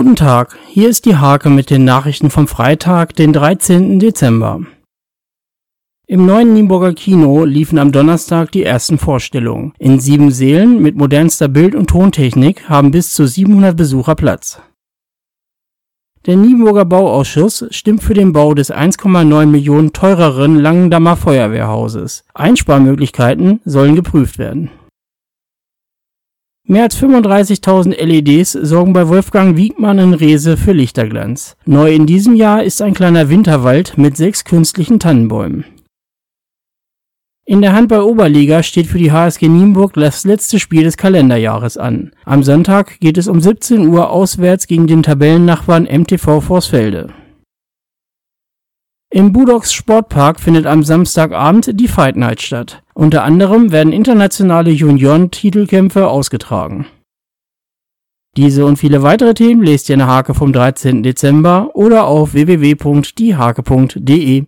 Guten Tag, hier ist die Hake mit den Nachrichten vom Freitag, den 13. Dezember. Im neuen Nienburger Kino liefen am Donnerstag die ersten Vorstellungen. In sieben Sälen mit modernster Bild- und Tontechnik haben bis zu 700 Besucher Platz. Der Nienburger Bauausschuss stimmt für den Bau des 1,9 Millionen teureren Langendammer Feuerwehrhauses. Einsparmöglichkeiten sollen geprüft werden. Mehr als 35.000 LEDs sorgen bei Wolfgang Wiegmann in Rehse für Lichterglanz. Neu in diesem Jahr ist ein kleiner Winterwald mit sechs künstlichen Tannenbäumen. In der Handball-Oberliga steht für die HSG Nienburg das letzte Spiel des Kalenderjahres an. Am Sonntag geht es um 17 Uhr auswärts gegen den Tabellennachbarn MTV Vorsfelde. Im Budox Sportpark findet am Samstagabend die Fight Night statt. Unter anderem werden internationale Junioren-Titelkämpfe ausgetragen. Diese und viele weitere Themen lest ihr in der Hake vom 13. Dezember oder auf www.diehake.de.